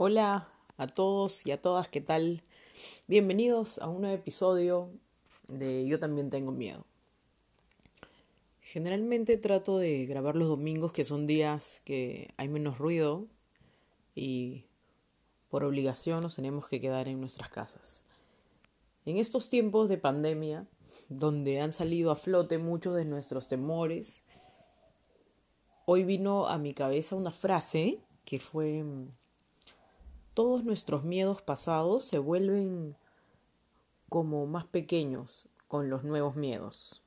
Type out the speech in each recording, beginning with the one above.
Hola a todos y a todas, ¿qué tal? Bienvenidos a un nuevo episodio de Yo también tengo miedo. Generalmente trato de grabar los domingos, que son días que hay menos ruido y por obligación nos tenemos que quedar en nuestras casas. En estos tiempos de pandemia, donde han salido a flote muchos de nuestros temores, hoy vino a mi cabeza una frase que fue todos nuestros miedos pasados se vuelven como más pequeños con los nuevos miedos.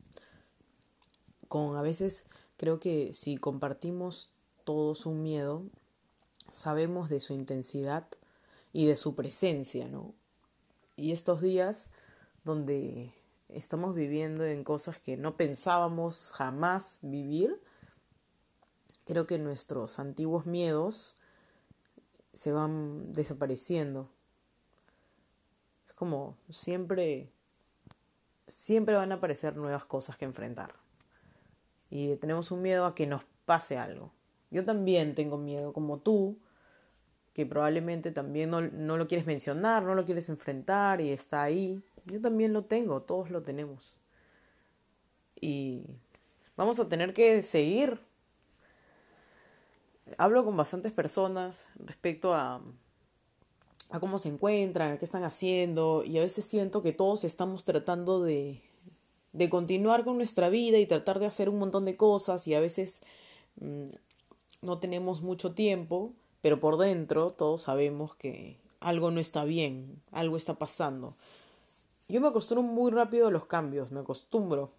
Con a veces creo que si compartimos todos un miedo, sabemos de su intensidad y de su presencia, ¿no? Y estos días donde estamos viviendo en cosas que no pensábamos jamás vivir, creo que nuestros antiguos miedos se van desapareciendo. Es como siempre, siempre van a aparecer nuevas cosas que enfrentar. Y tenemos un miedo a que nos pase algo. Yo también tengo miedo, como tú, que probablemente también no, no lo quieres mencionar, no lo quieres enfrentar y está ahí. Yo también lo tengo, todos lo tenemos. Y vamos a tener que seguir hablo con bastantes personas respecto a, a cómo se encuentran, a qué están haciendo, y a veces siento que todos estamos tratando de, de continuar con nuestra vida y tratar de hacer un montón de cosas, y a veces mm, no tenemos mucho tiempo, pero por dentro todos sabemos que algo no está bien, algo está pasando. Yo me acostumbro muy rápido a los cambios, me acostumbro.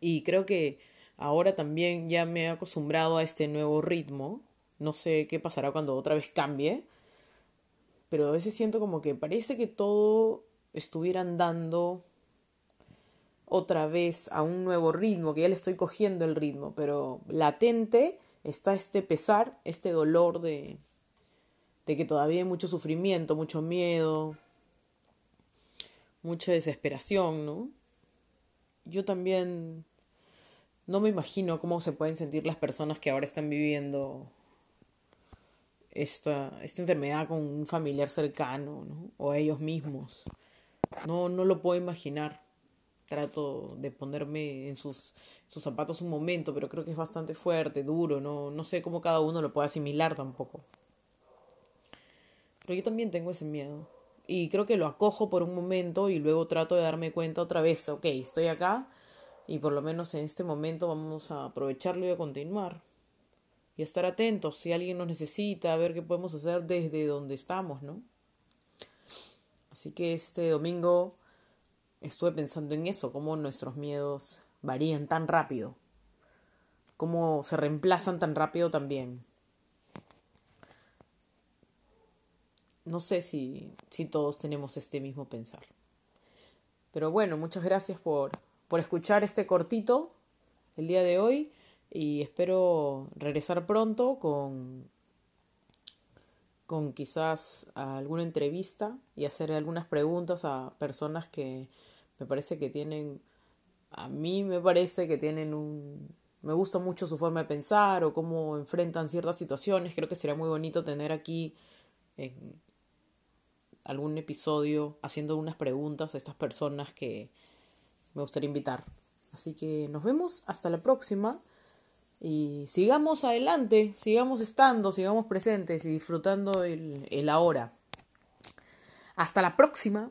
Y creo que Ahora también ya me he acostumbrado a este nuevo ritmo. No sé qué pasará cuando otra vez cambie. Pero a veces siento como que parece que todo estuviera andando otra vez a un nuevo ritmo, que ya le estoy cogiendo el ritmo, pero latente está este pesar, este dolor de, de que todavía hay mucho sufrimiento, mucho miedo, mucha desesperación, ¿no? Yo también no me imagino cómo se pueden sentir las personas que ahora están viviendo esta, esta enfermedad con un familiar cercano, ¿no? O ellos mismos. No, no lo puedo imaginar. Trato de ponerme en sus, sus zapatos un momento, pero creo que es bastante fuerte, duro, no, no sé cómo cada uno lo puede asimilar tampoco. Pero yo también tengo ese miedo. Y creo que lo acojo por un momento y luego trato de darme cuenta otra vez, ok, estoy acá, y por lo menos en este momento vamos a aprovecharlo y a continuar. Y a estar atentos si alguien nos necesita, a ver qué podemos hacer desde donde estamos, ¿no? Así que este domingo estuve pensando en eso, cómo nuestros miedos varían tan rápido, cómo se reemplazan tan rápido también. No sé si, si todos tenemos este mismo pensar. Pero bueno, muchas gracias por por escuchar este cortito el día de hoy y espero regresar pronto con con quizás alguna entrevista y hacer algunas preguntas a personas que me parece que tienen a mí me parece que tienen un me gusta mucho su forma de pensar o cómo enfrentan ciertas situaciones. Creo que sería muy bonito tener aquí algún episodio haciendo unas preguntas a estas personas que, me gustaría invitar. Así que nos vemos hasta la próxima y sigamos adelante, sigamos estando, sigamos presentes y disfrutando el, el ahora. Hasta la próxima.